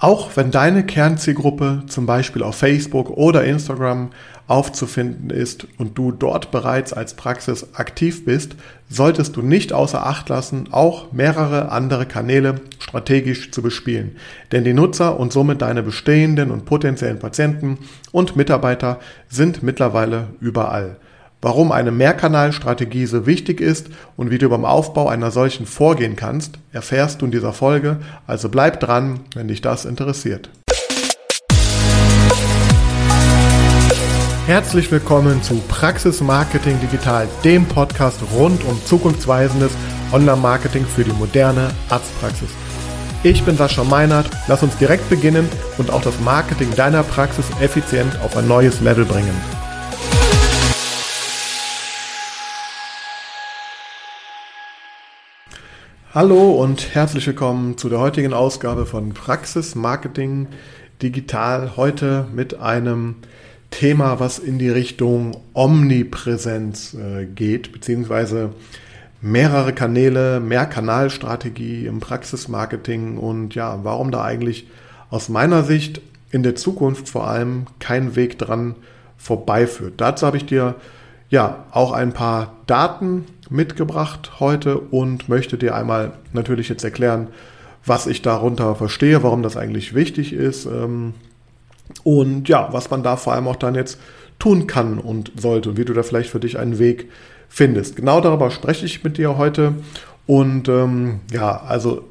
Auch wenn deine Kernzielgruppe zum Beispiel auf Facebook oder Instagram aufzufinden ist und du dort bereits als Praxis aktiv bist, solltest du nicht außer Acht lassen, auch mehrere andere Kanäle strategisch zu bespielen. Denn die Nutzer und somit deine bestehenden und potenziellen Patienten und Mitarbeiter sind mittlerweile überall. Warum eine Mehrkanalstrategie so wichtig ist und wie du beim Aufbau einer solchen vorgehen kannst, erfährst du in dieser Folge, also bleib dran, wenn dich das interessiert. Herzlich willkommen zu Praxis Marketing Digital, dem Podcast rund um zukunftsweisendes Online-Marketing für die moderne Arztpraxis. Ich bin Sascha Meinert, lass uns direkt beginnen und auch das Marketing deiner Praxis effizient auf ein neues Level bringen. Hallo und herzlich willkommen zu der heutigen Ausgabe von Praxis Marketing Digital. Heute mit einem Thema, was in die Richtung Omnipräsenz äh, geht, beziehungsweise mehrere Kanäle, mehr Kanalstrategie im Praxismarketing und ja, warum da eigentlich aus meiner Sicht in der Zukunft vor allem kein Weg dran vorbeiführt. Dazu habe ich dir ja auch ein paar Daten mitgebracht heute und möchte dir einmal natürlich jetzt erklären, was ich darunter verstehe, warum das eigentlich wichtig ist ähm, und ja, was man da vor allem auch dann jetzt tun kann und sollte und wie du da vielleicht für dich einen Weg findest. Genau darüber spreche ich mit dir heute und ähm, ja, also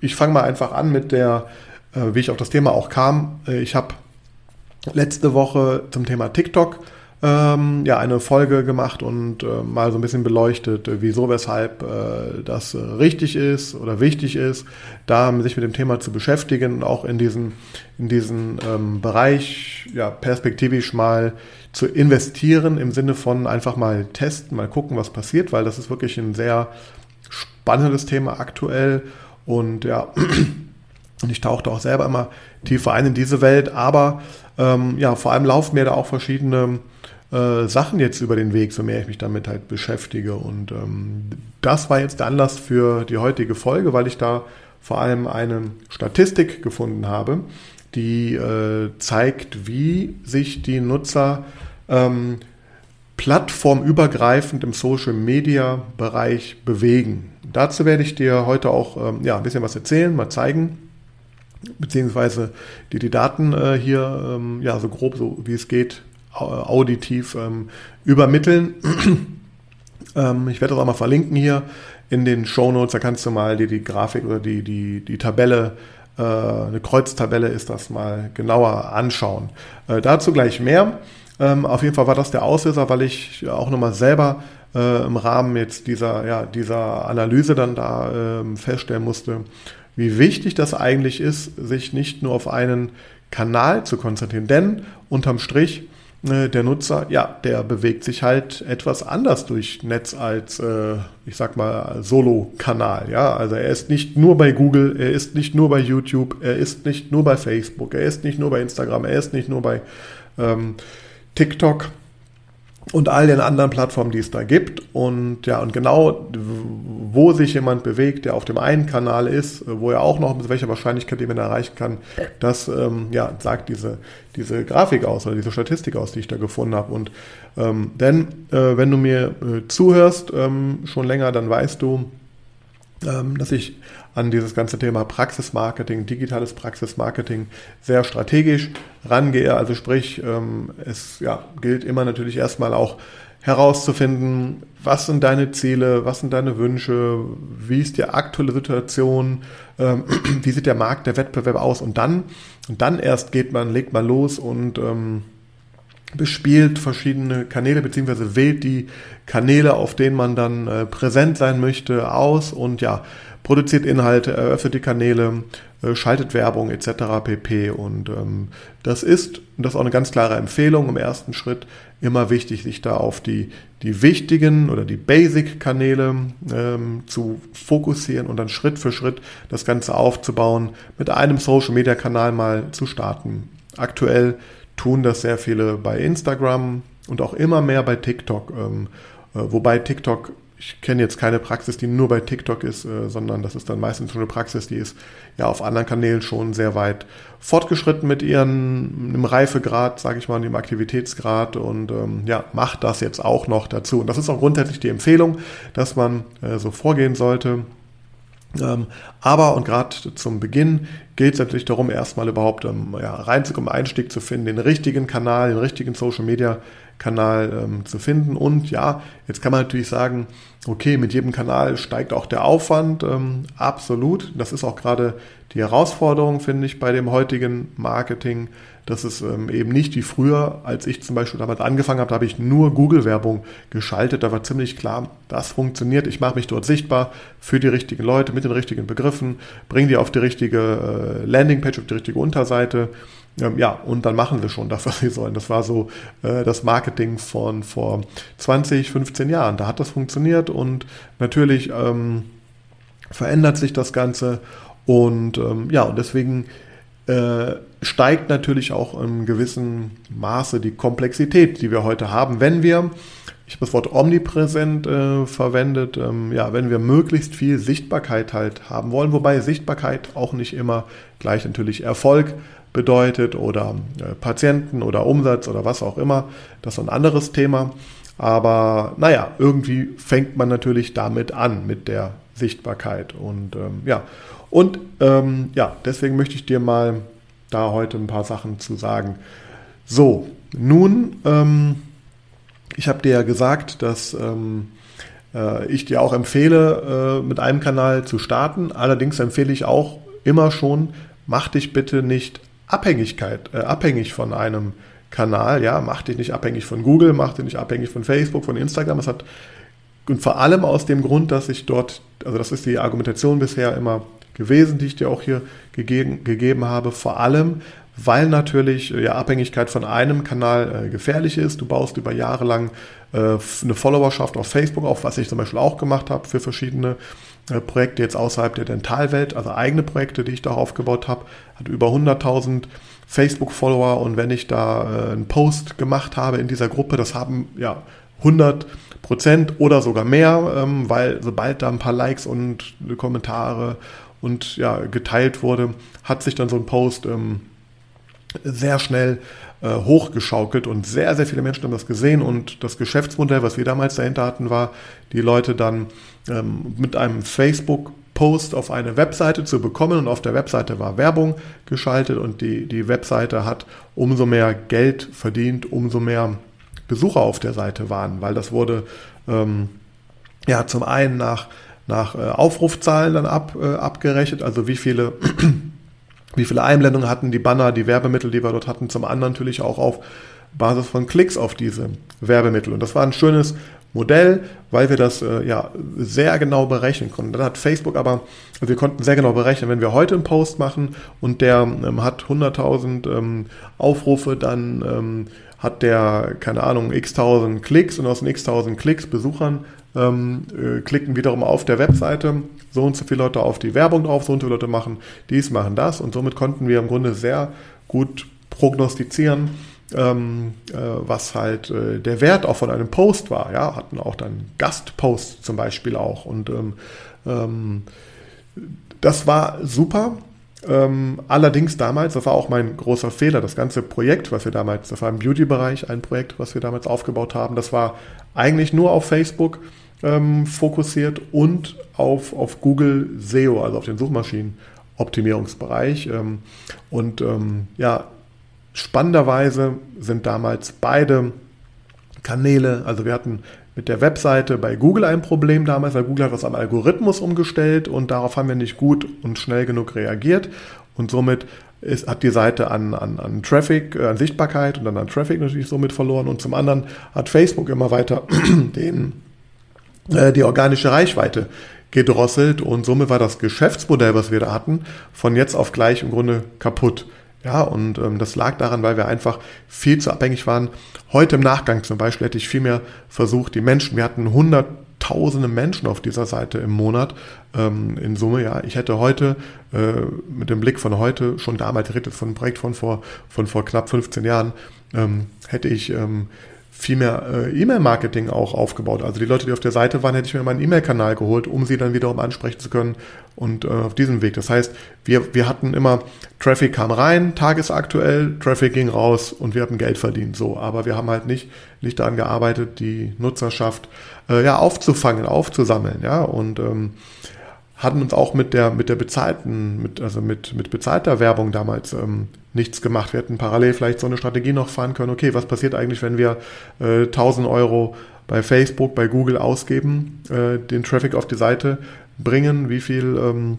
ich fange mal einfach an mit der, äh, wie ich auf das Thema auch kam. Äh, ich habe letzte Woche zum Thema TikTok ähm, ja, eine Folge gemacht und äh, mal so ein bisschen beleuchtet, äh, wieso, weshalb äh, das äh, richtig ist oder wichtig ist, da sich mit dem Thema zu beschäftigen, auch in diesen, in diesen ähm, Bereich ja, perspektivisch mal zu investieren im Sinne von einfach mal testen, mal gucken, was passiert, weil das ist wirklich ein sehr spannendes Thema aktuell und ja, und ich tauchte auch selber immer tiefer ein in diese Welt, aber ähm, ja, vor allem laufen mir da auch verschiedene äh, Sachen jetzt über den Weg, so mehr ich mich damit halt beschäftige. Und ähm, das war jetzt der Anlass für die heutige Folge, weil ich da vor allem eine Statistik gefunden habe, die äh, zeigt, wie sich die Nutzer ähm, plattformübergreifend im Social Media Bereich bewegen. Dazu werde ich dir heute auch ähm, ja, ein bisschen was erzählen, mal zeigen, beziehungsweise dir die Daten äh, hier ähm, ja, so grob, so wie es geht, auditiv ähm, übermitteln. ähm, ich werde das auch mal verlinken hier in den Show Notes. Da kannst du mal dir die Grafik oder die, die, die Tabelle, äh, eine Kreuztabelle ist das mal genauer anschauen. Äh, dazu gleich mehr. Ähm, auf jeden Fall war das der Auslöser, weil ich auch nochmal selber äh, im Rahmen jetzt dieser, ja, dieser Analyse dann da ähm, feststellen musste, wie wichtig das eigentlich ist, sich nicht nur auf einen Kanal zu konzentrieren. Denn unterm Strich der Nutzer, ja, der bewegt sich halt etwas anders durch Netz als, äh, ich sag mal, Solo-Kanal. Ja, also er ist nicht nur bei Google, er ist nicht nur bei YouTube, er ist nicht nur bei Facebook, er ist nicht nur bei Instagram, er ist nicht nur bei ähm, TikTok, und all den anderen Plattformen, die es da gibt. Und ja, und genau, wo sich jemand bewegt, der auf dem einen Kanal ist, wo er auch noch mit welcher Wahrscheinlichkeit jemand erreichen kann, das ähm, ja, sagt diese, diese Grafik aus oder diese Statistik aus, die ich da gefunden habe. Und ähm, denn äh, wenn du mir äh, zuhörst ähm, schon länger, dann weißt du, ähm, dass ich an dieses ganze Thema Praxismarketing, digitales Praxismarketing sehr strategisch rangehe. Also sprich, ähm, es ja, gilt immer natürlich erstmal auch herauszufinden, was sind deine Ziele, was sind deine Wünsche, wie ist die aktuelle Situation, ähm, wie sieht der Markt, der Wettbewerb aus und dann, und dann erst geht man, legt man los und ähm, bespielt verschiedene Kanäle beziehungsweise wählt die Kanäle, auf denen man dann äh, präsent sein möchte, aus und ja, produziert Inhalte, eröffnet die Kanäle, äh, schaltet Werbung etc. pp. Und ähm, das ist, und das ist auch eine ganz klare Empfehlung im ersten Schritt, immer wichtig, sich da auf die, die wichtigen oder die Basic-Kanäle ähm, zu fokussieren und dann Schritt für Schritt das Ganze aufzubauen, mit einem Social-Media-Kanal mal zu starten. Aktuell tun das sehr viele bei Instagram und auch immer mehr bei TikTok. Ähm, äh, wobei TikTok ich kenne jetzt keine Praxis, die nur bei TikTok ist, äh, sondern das ist dann meistens schon eine Praxis, die ist ja auf anderen Kanälen schon sehr weit fortgeschritten mit ihren im Reifegrad, sage ich mal, dem Aktivitätsgrad und ähm, ja, macht das jetzt auch noch dazu. Und das ist auch grundsätzlich die Empfehlung, dass man äh, so vorgehen sollte. Ähm, aber und gerade zum Beginn geht es natürlich darum, erstmal überhaupt ähm, ja, reinzukommen, Einstieg zu finden, den richtigen Kanal, den richtigen Social Media Kanal ähm, zu finden. Und ja, jetzt kann man natürlich sagen, okay, mit jedem Kanal steigt auch der Aufwand. Ähm, absolut. Das ist auch gerade die Herausforderung, finde ich, bei dem heutigen Marketing. Das ist ähm, eben nicht wie früher, als ich zum Beispiel damals angefangen habe, da habe ich nur Google-Werbung geschaltet. Da war ziemlich klar, das funktioniert. Ich mache mich dort sichtbar für die richtigen Leute mit den richtigen Begriffen, bringe die auf die richtige äh, Landingpage, auf die richtige Unterseite ähm, ja, und dann machen sie schon das, was sie sollen. Das war so äh, das Marketing von vor 20, 15 Jahren. Da hat das funktioniert und natürlich ähm, verändert sich das Ganze und ähm, ja, und deswegen äh, steigt natürlich auch in gewissem Maße die Komplexität, die wir heute haben, wenn wir ich habe das Wort omnipräsent äh, verwendet, ähm, ja, wenn wir möglichst viel Sichtbarkeit halt haben wollen, wobei Sichtbarkeit auch nicht immer gleich natürlich Erfolg bedeutet oder äh, Patienten oder Umsatz oder was auch immer. Das ist ein anderes Thema. Aber naja, irgendwie fängt man natürlich damit an, mit der Sichtbarkeit. Und ähm, ja, und ähm, ja, deswegen möchte ich dir mal da heute ein paar Sachen zu sagen. So, nun, ähm, ich habe dir ja gesagt, dass ähm, äh, ich dir auch empfehle, äh, mit einem Kanal zu starten. Allerdings empfehle ich auch immer schon, mach dich bitte nicht Abhängigkeit, äh, abhängig von einem Kanal, ja, mach dich nicht abhängig von Google, mach dich nicht abhängig von Facebook, von Instagram. Es hat und vor allem aus dem Grund, dass ich dort, also das ist die Argumentation bisher immer gewesen, die ich dir auch hier gegeben, gegeben habe, vor allem, weil natürlich äh, ja, Abhängigkeit von einem Kanal äh, gefährlich ist. Du baust über Jahre lang äh, eine Followerschaft auf Facebook auf, was ich zum Beispiel auch gemacht habe für verschiedene Projekte jetzt außerhalb der Dentalwelt, also eigene Projekte, die ich da aufgebaut habe, hat über 100.000 Facebook-Follower und wenn ich da äh, einen Post gemacht habe in dieser Gruppe, das haben ja 100 Prozent oder sogar mehr, ähm, weil sobald da ein paar Likes und Kommentare und ja geteilt wurde, hat sich dann so ein Post ähm, sehr schnell äh, hochgeschaukelt und sehr, sehr viele Menschen haben das gesehen und das Geschäftsmodell, was wir damals dahinter hatten, war, die Leute dann ähm, mit einem Facebook-Post auf eine Webseite zu bekommen. Und auf der Webseite war Werbung geschaltet und die, die Webseite hat umso mehr Geld verdient, umso mehr Besucher auf der Seite waren, weil das wurde ähm, ja zum einen nach, nach äh, Aufrufzahlen dann ab, äh, abgerechnet, also wie viele wie viele Einblendungen hatten die Banner, die Werbemittel, die wir dort hatten, zum anderen natürlich auch auf Basis von Klicks auf diese Werbemittel. Und das war ein schönes Modell, weil wir das äh, ja sehr genau berechnen konnten. Dann hat Facebook aber, wir konnten sehr genau berechnen, wenn wir heute einen Post machen und der ähm, hat 100.000 ähm, Aufrufe, dann ähm, hat der, keine Ahnung, x tausend Klicks und aus den x tausend Klicks Besuchern ähm, äh, klicken wiederum auf der Webseite so und so viele Leute auf die Werbung drauf, so und so viele Leute machen dies, machen das und somit konnten wir im Grunde sehr gut prognostizieren, ähm, äh, was halt äh, der Wert auch von einem Post war. Ja, hatten auch dann Gastposts zum Beispiel auch und ähm, ähm, das war super. Ähm, allerdings damals, das war auch mein großer Fehler, das ganze Projekt, was wir damals, das war im Beauty-Bereich ein Projekt, was wir damals aufgebaut haben, das war eigentlich nur auf Facebook ähm, fokussiert und auf, auf Google SEO, also auf den Suchmaschinenoptimierungsbereich. Ähm, und ja, spannenderweise sind damals beide Kanäle, also wir hatten mit der Webseite bei Google ein Problem damals, weil Google hat was am Algorithmus umgestellt und darauf haben wir nicht gut und schnell genug reagiert. Und somit ist, hat die Seite an, an, an Traffic, äh, an Sichtbarkeit und dann an Traffic natürlich somit verloren. Und zum anderen hat Facebook immer weiter den äh, die organische Reichweite gedrosselt. Und somit war das Geschäftsmodell, was wir da hatten, von jetzt auf gleich im Grunde kaputt. Ja, und ähm, das lag daran, weil wir einfach viel zu abhängig waren. Heute im Nachgang zum Beispiel hätte ich viel mehr versucht, die Menschen, wir hatten hunderttausende Menschen auf dieser Seite im Monat ähm, in Summe, ja. Ich hätte heute äh, mit dem Blick von heute, schon damals, ich rede von einem Projekt von vor, von vor knapp 15 Jahren, ähm, hätte ich ähm, viel mehr äh, E-Mail-Marketing auch aufgebaut. Also die Leute, die auf der Seite waren, hätte ich mir meinen E-Mail-Kanal geholt, um sie dann wiederum ansprechen zu können und äh, auf diesem Weg. Das heißt, wir, wir hatten immer, Traffic kam rein, tagesaktuell, Traffic ging raus und wir hatten Geld verdient. So, aber wir haben halt nicht, nicht daran gearbeitet, die Nutzerschaft äh, ja aufzufangen, aufzusammeln, ja und ähm, hatten uns auch mit der, mit der bezahlten, mit, also mit, mit bezahlter Werbung damals ähm, nichts gemacht. Wir hätten parallel vielleicht so eine Strategie noch fahren können. Okay, was passiert eigentlich, wenn wir äh, 1000 Euro bei Facebook, bei Google ausgeben, äh, den Traffic auf die Seite bringen? Wie viel ähm,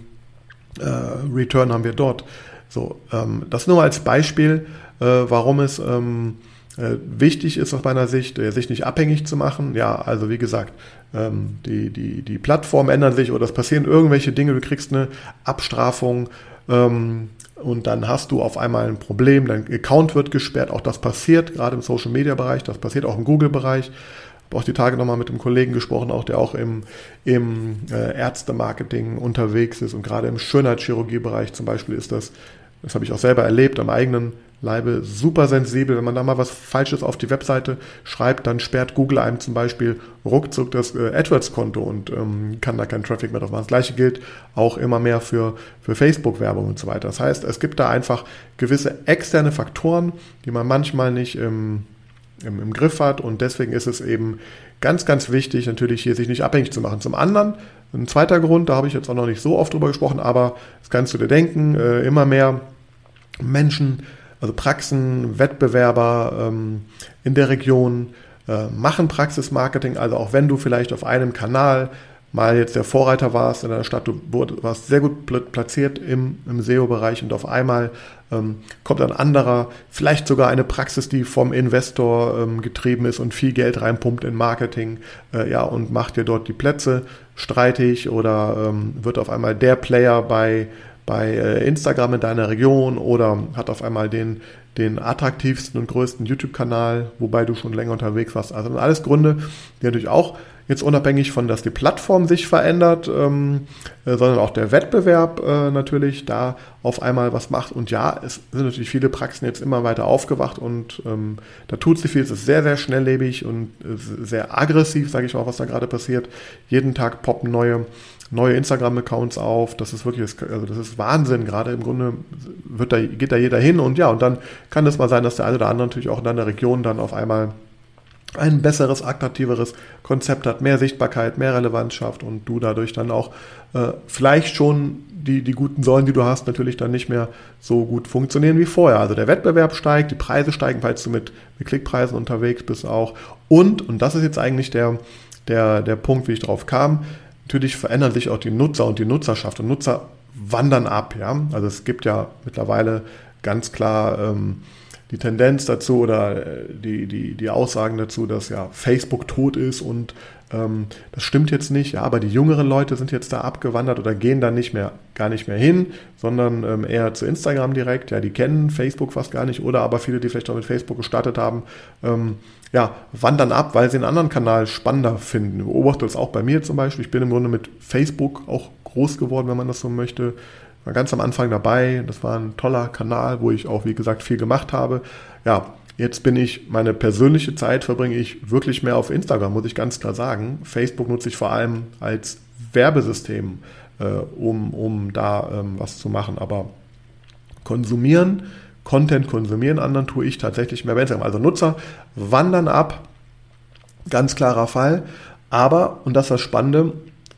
äh, Return haben wir dort? So, ähm, das nur als Beispiel, äh, warum es ähm, äh, wichtig ist aus meiner Sicht, äh, sich nicht abhängig zu machen. Ja, also wie gesagt, ähm, die, die, die Plattformen ändern sich oder es passieren irgendwelche Dinge, du kriegst eine Abstrafung ähm, und dann hast du auf einmal ein Problem, dein Account wird gesperrt, auch das passiert, gerade im Social Media Bereich, das passiert auch im Google Bereich. Ich habe auch die Tage nochmal mit einem Kollegen gesprochen, auch der auch im, im äh, Ärztemarketing unterwegs ist und gerade im Schönheitschirurgie-Bereich zum Beispiel ist das, das habe ich auch selber erlebt am eigenen Leibe super sensibel. Wenn man da mal was Falsches auf die Webseite schreibt, dann sperrt Google einem zum Beispiel ruckzuck das äh, AdWords-Konto und ähm, kann da keinen Traffic mehr drauf machen. Das gleiche gilt auch immer mehr für, für Facebook-Werbung und so weiter. Das heißt, es gibt da einfach gewisse externe Faktoren, die man manchmal nicht im, im, im Griff hat und deswegen ist es eben ganz, ganz wichtig, natürlich hier sich nicht abhängig zu machen. Zum anderen, ein zweiter Grund, da habe ich jetzt auch noch nicht so oft drüber gesprochen, aber das kannst du dir denken, äh, immer mehr Menschen also Praxen, Wettbewerber ähm, in der Region äh, machen Praxismarketing. Also auch wenn du vielleicht auf einem Kanal mal jetzt der Vorreiter warst in der Stadt, du warst sehr gut platziert im, im SEO-Bereich und auf einmal ähm, kommt ein anderer, vielleicht sogar eine Praxis, die vom Investor ähm, getrieben ist und viel Geld reinpumpt in Marketing, äh, ja, und macht dir dort die Plätze streitig oder ähm, wird auf einmal der Player bei bei äh, Instagram in deiner Region oder hat auf einmal den, den attraktivsten und größten YouTube-Kanal, wobei du schon länger unterwegs warst. Also alles Gründe, die natürlich auch jetzt unabhängig von, dass die Plattform sich verändert, ähm, äh, sondern auch der Wettbewerb äh, natürlich da auf einmal was macht. Und ja, es sind natürlich viele Praxen jetzt immer weiter aufgewacht und ähm, da tut sich viel. Es ist sehr, sehr schnelllebig und äh, sehr aggressiv, sage ich mal, was da gerade passiert. Jeden Tag poppen neue neue Instagram-Accounts auf. Das ist wirklich, also das ist Wahnsinn. Gerade im Grunde wird da, geht da jeder hin und ja, und dann kann es mal sein, dass der eine oder andere natürlich auch in deiner Region dann auf einmal ein besseres, attraktiveres Konzept hat, mehr Sichtbarkeit, mehr Relevanz schafft und du dadurch dann auch äh, vielleicht schon die, die guten Säulen, die du hast, natürlich dann nicht mehr so gut funktionieren wie vorher. Also der Wettbewerb steigt, die Preise steigen, falls du mit, mit Klickpreisen unterwegs bist auch. Und, und das ist jetzt eigentlich der, der, der Punkt, wie ich drauf kam, natürlich verändern sich auch die Nutzer und die Nutzerschaft und Nutzer wandern ab. Ja? Also es gibt ja mittlerweile ganz klar ähm, die Tendenz dazu oder äh, die, die, die Aussagen dazu, dass ja Facebook tot ist und ähm, das stimmt jetzt nicht, ja, aber die jüngeren Leute sind jetzt da abgewandert oder gehen da nicht mehr, gar nicht mehr hin, sondern ähm, eher zu Instagram direkt. Ja, die kennen Facebook fast gar nicht oder aber viele, die vielleicht auch mit Facebook gestartet haben, ähm, ja, wandern ab, weil sie einen anderen Kanal spannender finden. Ich beobachte das auch bei mir zum Beispiel. Ich bin im Grunde mit Facebook auch groß geworden, wenn man das so möchte. War ganz am Anfang dabei. Das war ein toller Kanal, wo ich auch, wie gesagt, viel gemacht habe. Ja, jetzt bin ich, meine persönliche Zeit verbringe ich wirklich mehr auf Instagram, muss ich ganz klar sagen. Facebook nutze ich vor allem als Werbesystem, äh, um, um da ähm, was zu machen. Aber konsumieren Content konsumieren, anderen tue ich tatsächlich mehr bei Instagram. Also Nutzer wandern ab, ganz klarer Fall. Aber, und das ist das Spannende,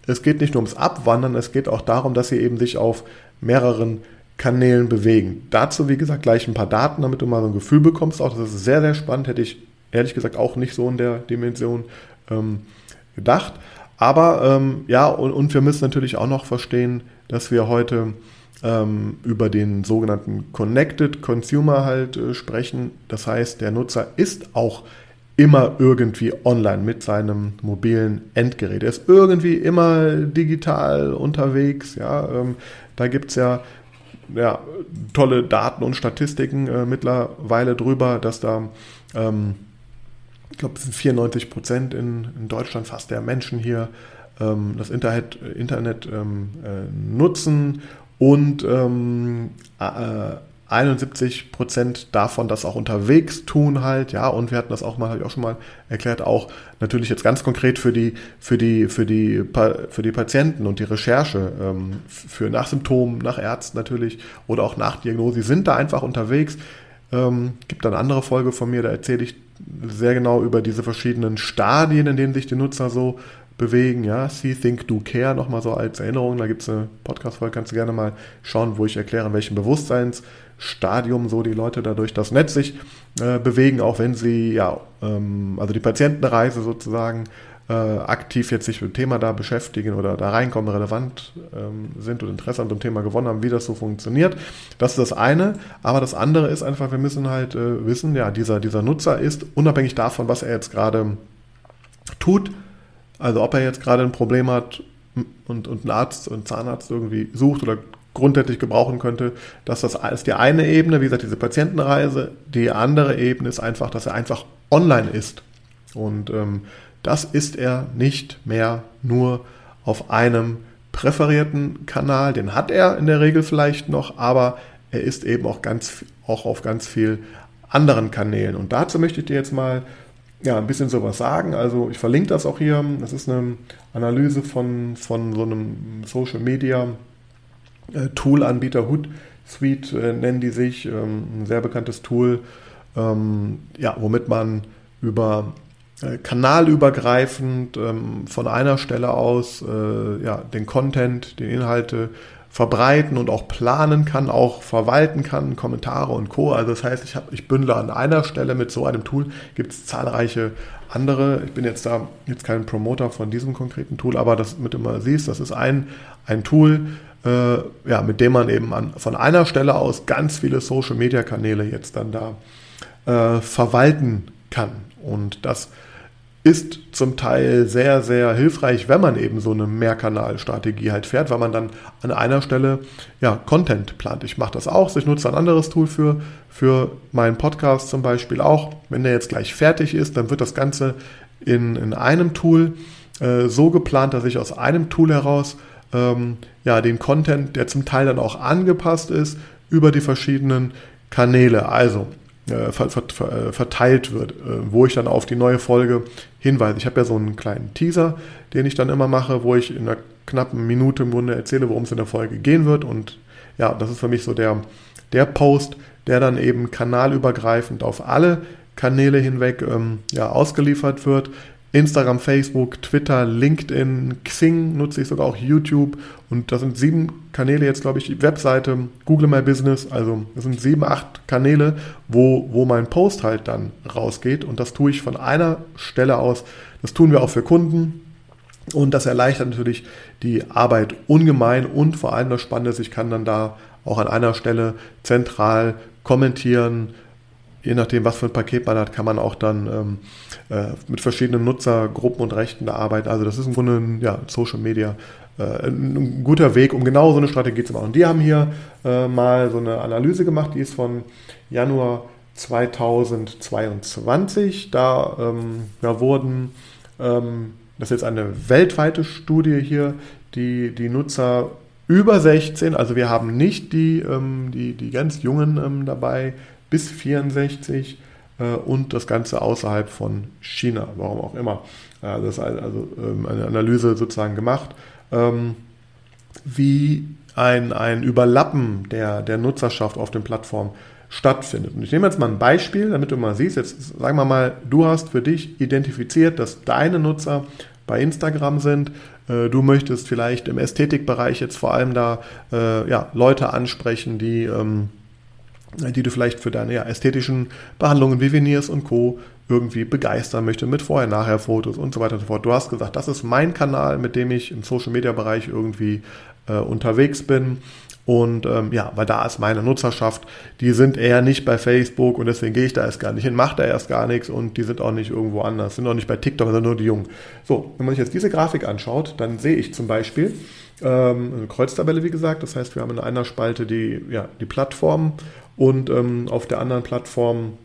es geht nicht nur ums Abwandern, es geht auch darum, dass sie eben sich auf mehreren Kanälen bewegen. Dazu, wie gesagt, gleich ein paar Daten, damit du mal so ein Gefühl bekommst. Auch das ist sehr, sehr spannend, hätte ich ehrlich gesagt auch nicht so in der Dimension ähm, gedacht. Aber ähm, ja, und, und wir müssen natürlich auch noch verstehen, dass wir heute ähm, über den sogenannten Connected Consumer halt äh, sprechen. Das heißt, der Nutzer ist auch immer irgendwie online mit seinem mobilen Endgerät. Er ist irgendwie immer digital unterwegs. Ja, ähm, da gibt es ja, ja tolle Daten und Statistiken äh, mittlerweile drüber, dass da ähm, ich glaube, es sind 94 Prozent in, in, Deutschland fast der Menschen hier ähm, das Internet, Internet ähm, äh, nutzen und ähm, äh, 71 Prozent davon das auch unterwegs tun halt, ja, und wir hatten das auch mal, habe ich auch schon mal erklärt, auch natürlich jetzt ganz konkret für die, für die, für die, für die Patienten und die Recherche, ähm, für nach Symptomen, nach Ärzten natürlich oder auch nach Diagnose, die sind da einfach unterwegs. Ähm, gibt dann eine andere Folge von mir, da erzähle ich sehr genau über diese verschiedenen Stadien, in denen sich die Nutzer so bewegen. Ja, See, Think, Do, Care nochmal so als Erinnerung. Da gibt es eine Podcast-Folge, kannst du gerne mal schauen, wo ich erkläre, in welchem Bewusstseinsstadium so die Leute da durch das Netz sich äh, bewegen, auch wenn sie, ja, ähm, also die Patientenreise sozusagen äh, aktiv jetzt sich mit dem Thema da beschäftigen oder da reinkommen, relevant ähm, sind und Interesse an dem Thema gewonnen haben, wie das so funktioniert. Das ist das eine. Aber das andere ist einfach, wir müssen halt äh, wissen, ja, dieser, dieser Nutzer ist unabhängig davon, was er jetzt gerade tut, also ob er jetzt gerade ein Problem hat und, und einen Arzt und Zahnarzt irgendwie sucht oder grundsätzlich gebrauchen könnte, dass das ist die eine Ebene, wie gesagt, diese Patientenreise. Die andere Ebene ist einfach, dass er einfach online ist. Und ähm, das ist er nicht mehr nur auf einem präferierten Kanal. Den hat er in der Regel vielleicht noch, aber er ist eben auch ganz, auch auf ganz viel anderen Kanälen. Und dazu möchte ich dir jetzt mal ja, ein bisschen sowas sagen. Also ich verlinke das auch hier. Das ist eine Analyse von, von so einem Social Media Tool-Anbieter Hootsuite äh, nennen die sich. Ähm, ein sehr bekanntes Tool, ähm, ja, womit man über äh, kanalübergreifend ähm, von einer Stelle aus äh, ja, den Content, die Inhalte verbreiten und auch planen kann, auch verwalten kann, Kommentare und Co. Also das heißt, ich, hab, ich bündle an einer Stelle mit so einem Tool, gibt es zahlreiche andere. Ich bin jetzt da jetzt kein Promoter von diesem konkreten Tool, aber das mit dem du siehst, das ist ein, ein Tool, äh, ja, mit dem man eben an, von einer Stelle aus ganz viele Social-Media-Kanäle jetzt dann da äh, verwalten kann. Und das ist zum Teil sehr, sehr hilfreich, wenn man eben so eine Mehrkanalstrategie halt fährt, weil man dann an einer Stelle ja, Content plant. Ich mache das auch, ich nutze ein anderes Tool für, für meinen Podcast zum Beispiel auch. Wenn der jetzt gleich fertig ist, dann wird das Ganze in, in einem Tool äh, so geplant, dass ich aus einem Tool heraus ähm, ja, den Content, der zum Teil dann auch angepasst ist, über die verschiedenen Kanäle. Also äh, äh, verteilt wird, äh, wo ich dann auf die neue Folge hinweise. Ich habe ja so einen kleinen Teaser, den ich dann immer mache, wo ich in einer knappen Minute im Grunde erzähle, worum es in der Folge gehen wird. Und ja, das ist für mich so der, der Post, der dann eben kanalübergreifend auf alle Kanäle hinweg ähm, ja, ausgeliefert wird. Instagram, Facebook, Twitter, LinkedIn, Xing nutze ich sogar auch YouTube. Und das sind sieben Kanäle jetzt, glaube ich, die Webseite, Google My Business, also das sind sieben, acht Kanäle, wo, wo mein Post halt dann rausgeht. Und das tue ich von einer Stelle aus. Das tun wir auch für Kunden. Und das erleichtert natürlich die Arbeit ungemein. Und vor allem das Spannende ist, ich kann dann da auch an einer Stelle zentral kommentieren, je nachdem, was für ein Paket man hat, kann man auch dann ähm, äh, mit verschiedenen Nutzergruppen und Rechten da arbeiten. Also das ist im Grunde ein ja, Social Media äh, ein guter Weg, um genau so eine Strategie zu machen. Und die haben hier äh, mal so eine Analyse gemacht, die ist von Januar 2022. Da, ähm, da wurden, ähm, das ist jetzt eine weltweite Studie hier, die die Nutzer über 16, also wir haben nicht die, ähm, die, die ganz Jungen ähm, dabei, bis 64 äh, und das Ganze außerhalb von China, warum auch immer. Äh, das ist also ähm, eine Analyse sozusagen gemacht, ähm, wie ein, ein Überlappen der, der Nutzerschaft auf den Plattformen stattfindet. Und ich nehme jetzt mal ein Beispiel, damit du mal siehst, jetzt sagen wir mal, du hast für dich identifiziert, dass deine Nutzer bei Instagram sind. Äh, du möchtest vielleicht im Ästhetikbereich jetzt vor allem da ja, Leute ansprechen, die ähm, die du vielleicht für deine ja, ästhetischen Behandlungen wie Veneers und Co. irgendwie begeistern möchtest mit Vorher-Nachher-Fotos und so weiter und so fort. Du hast gesagt, das ist mein Kanal, mit dem ich im Social-Media-Bereich irgendwie äh, unterwegs bin. Und ähm, ja, weil da ist meine Nutzerschaft, die sind eher nicht bei Facebook und deswegen gehe ich da erst gar nicht hin, mache da erst gar nichts und die sind auch nicht irgendwo anders, sind auch nicht bei TikTok, sondern nur die Jungen. So, wenn man sich jetzt diese Grafik anschaut, dann sehe ich zum Beispiel ähm, eine Kreuztabelle, wie gesagt, das heißt, wir haben in einer Spalte die, ja, die Plattform und ähm, auf der anderen Plattform,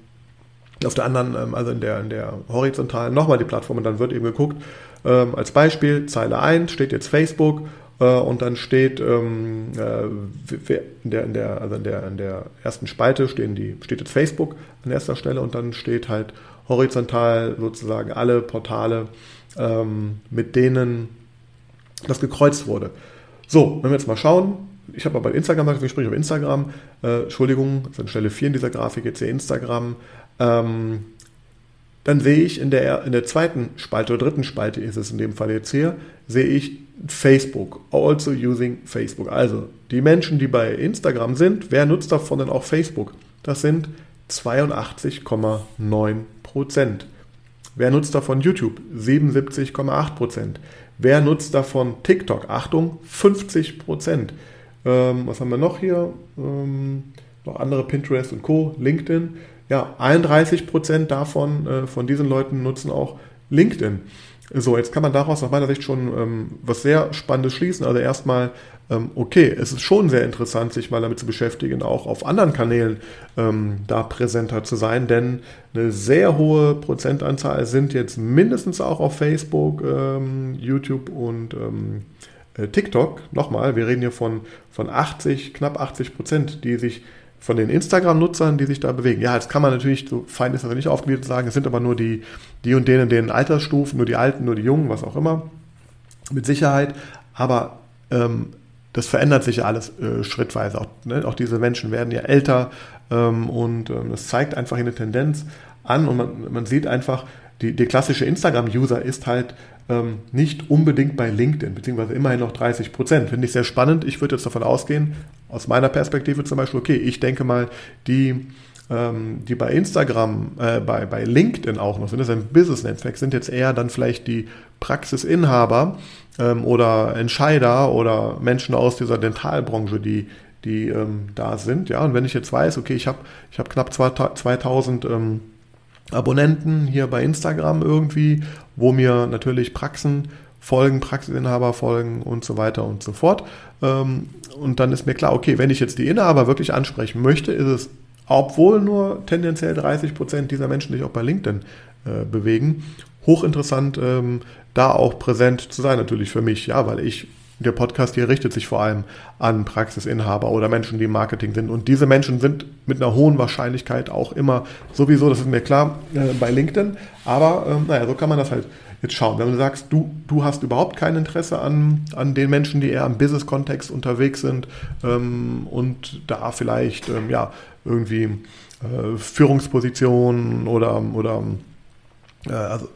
auf der anderen, ähm, also in der, in der horizontalen nochmal die Plattform und dann wird eben geguckt, ähm, als Beispiel, Zeile 1 steht jetzt Facebook Äh, und dann steht ähm, äh, in, der, in, der, also in, der, in der ersten Spalte stehen die, steht jetzt Facebook an erster Stelle und dann steht halt horizontal sozusagen alle Portale, ähm, mit denen das gekreuzt wurde. So, wenn wir jetzt mal schauen, ich habe aber bei Instagram, ich spreche auf Instagram, äh, Entschuldigung, ist an Stelle 4 in dieser Grafik jetzt hier Instagram, ähm, dann sehe ich in der, in der zweiten Spalte oder dritten Spalte ist es in dem Fall jetzt hier, sehe ich Facebook, also using Facebook. Also die Menschen, die bei Instagram sind, wer nutzt davon denn auch Facebook? Das sind 82,9 Prozent. Wer nutzt davon YouTube? 77,8 Prozent. Wer nutzt davon TikTok? Achtung, 50 Prozent. Ähm, was haben wir noch hier? Ähm, noch andere Pinterest und Co. LinkedIn. Ja, 31 Prozent davon, äh, von diesen Leuten nutzen auch LinkedIn. So, jetzt kann man daraus aus meiner Sicht schon ähm, was sehr Spannendes schließen. Also erstmal, ähm, okay, es ist schon sehr interessant, sich mal damit zu beschäftigen, auch auf anderen Kanälen ähm, da präsenter zu sein, denn eine sehr hohe Prozentanzahl sind jetzt mindestens auch auf Facebook, ähm, YouTube und ähm, äh, TikTok. Nochmal, wir reden hier von, von 80, knapp 80 Prozent, die sich von den Instagram-Nutzern, die sich da bewegen. Ja, jetzt kann man natürlich, so fein ist das nicht aufgegliedert sagen, es sind aber nur die, die und denen in den Altersstufen, nur die Alten, nur die Jungen, was auch immer, mit Sicherheit. Aber ähm, das verändert sich ja alles äh, schrittweise. Auch, ne? auch, diese Menschen werden ja älter ähm, und ähm, das zeigt einfach eine Tendenz an und man, man sieht einfach, die, der klassische Instagram-User ist halt ähm, nicht unbedingt bei LinkedIn, beziehungsweise immerhin noch 30 Prozent. Finde ich sehr spannend. Ich würde jetzt davon ausgehen, aus meiner Perspektive zum Beispiel, okay, ich denke mal, die, ähm, die bei Instagram, äh, bei, bei LinkedIn auch noch sind, das ist ein Business-Netzwerk, sind jetzt eher dann vielleicht die Praxisinhaber ähm, oder Entscheider oder Menschen aus dieser Dentalbranche, die die ähm, da sind. Ja, und wenn ich jetzt weiß, okay, ich habe ich hab knapp 2000 ähm, Abonnenten hier bei Instagram irgendwie, wo mir natürlich Praxen folgen, Praxisinhaber folgen und so weiter und so fort. Ähm, und dann ist mir klar, okay, wenn ich jetzt die Inhaber wirklich ansprechen möchte, ist es, obwohl nur tendenziell 30 Prozent dieser Menschen sich auch bei LinkedIn äh, bewegen, hochinteressant, ähm, da auch präsent zu sein, natürlich für mich, ja, weil ich der Podcast hier richtet sich vor allem an Praxisinhaber oder Menschen, die im Marketing sind. Und diese Menschen sind mit einer hohen Wahrscheinlichkeit auch immer sowieso, das ist mir klar, äh, bei LinkedIn. Aber ähm, naja, so kann man das halt jetzt schauen. Wenn du sagst, du, du hast überhaupt kein Interesse an, an den Menschen, die eher im Business-Kontext unterwegs sind ähm, und da vielleicht ähm, ja, irgendwie äh, Führungspositionen oder, oder äh, also